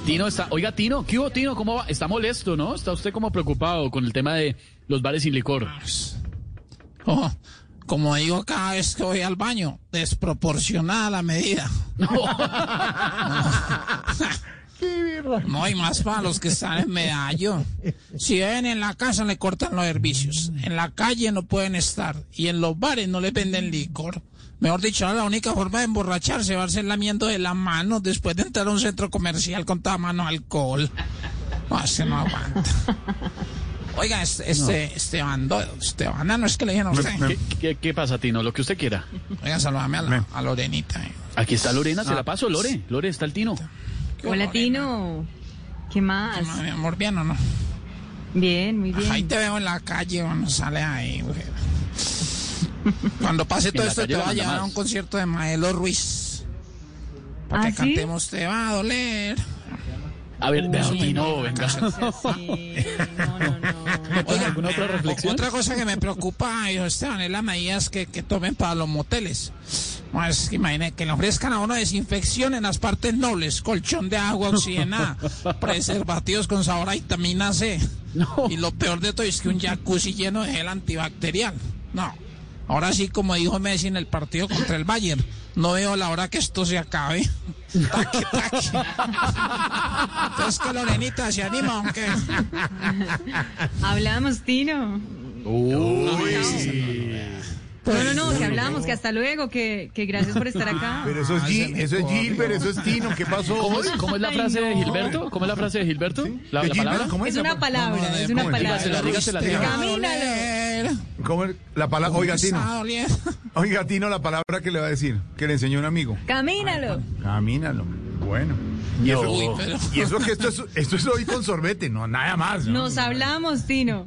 Tino está, oiga, Tino, ¿qué hubo, Tino? ¿Cómo va? Está molesto, ¿no? Está usted como preocupado con el tema de los bares sin licor. Oh, como digo cada vez que voy al baño, desproporcionada la medida. No hay más para los que están en medallo. Si ven en la casa le cortan los servicios, en la calle no pueden estar y en los bares no les venden licor. Mejor dicho, la única forma de emborracharse va a ser lamiendo de la mano después de entrar a un centro comercial con toda mano alcohol. No, ese no aguanta. Oiga, este, este, Esteban, do- Esteban, ah, no es que le dijeron a usted. ¿Qué, qué, qué pasa, Tino? Lo que usted quiera. Oiga, saludame a, la, a Lorenita. eh. Aquí está Lorena, se la paso, Lore. Lore, está el Tino. ¿Qué Hola, Lorena? Tino. ¿Qué más? ¿Qué más, Mi amor, bien o no? Bien, muy bien. Ahí te veo en la calle, bueno, sale ahí, mujer. Cuando pase todo esto, te va a llevar a un concierto de Maelo Ruiz. Para ¿Ah, que sí? cantemos, te va a doler. A ver, vea, Tino, venga. Sí, no, no, no. Oiga, ¿Alguna otra reflexión? Otra cosa que me preocupa, hijo Esteban, es las medidas que, que tomen para los moteles. No, es que imagine que le ofrezcan a uno desinfección en las partes nobles, colchón de agua oxigenada, preservativos con sabor a vitamina C. No. Y lo peor de todo es que un jacuzzi lleno de gel antibacterial. No. Ahora sí, como dijo Messi en el partido contra el Bayern, no veo la hora que esto se acabe. Taque, taque. Entonces que Lorenita se anima, aunque... Hablamos, Tino. No, no, no, que hablamos, que hasta luego, que, que gracias por estar acá. Pero eso es, Gil, eso es. Gilbert, eso es Tino. ¿Qué pasó? ¿Cómo es, cómo es la frase de. Gilberto? ¿Cómo es la frase de Gilberto? ¿La, palabra? ¿Cómo Es una pa- palabra, es una palabra. dígasela, dígasela. doler. ¿Cómo es? La palabra, oiga, Tino. Oiga, Tino, la palabra que le va a decir, que le enseñó un amigo. Camínalo. Camínalo. Bueno. Y eso, Uy, pero- y eso que esto es, esto es hoy con sorbete, no, nada más. ¿no? Nos hablamos, Tino.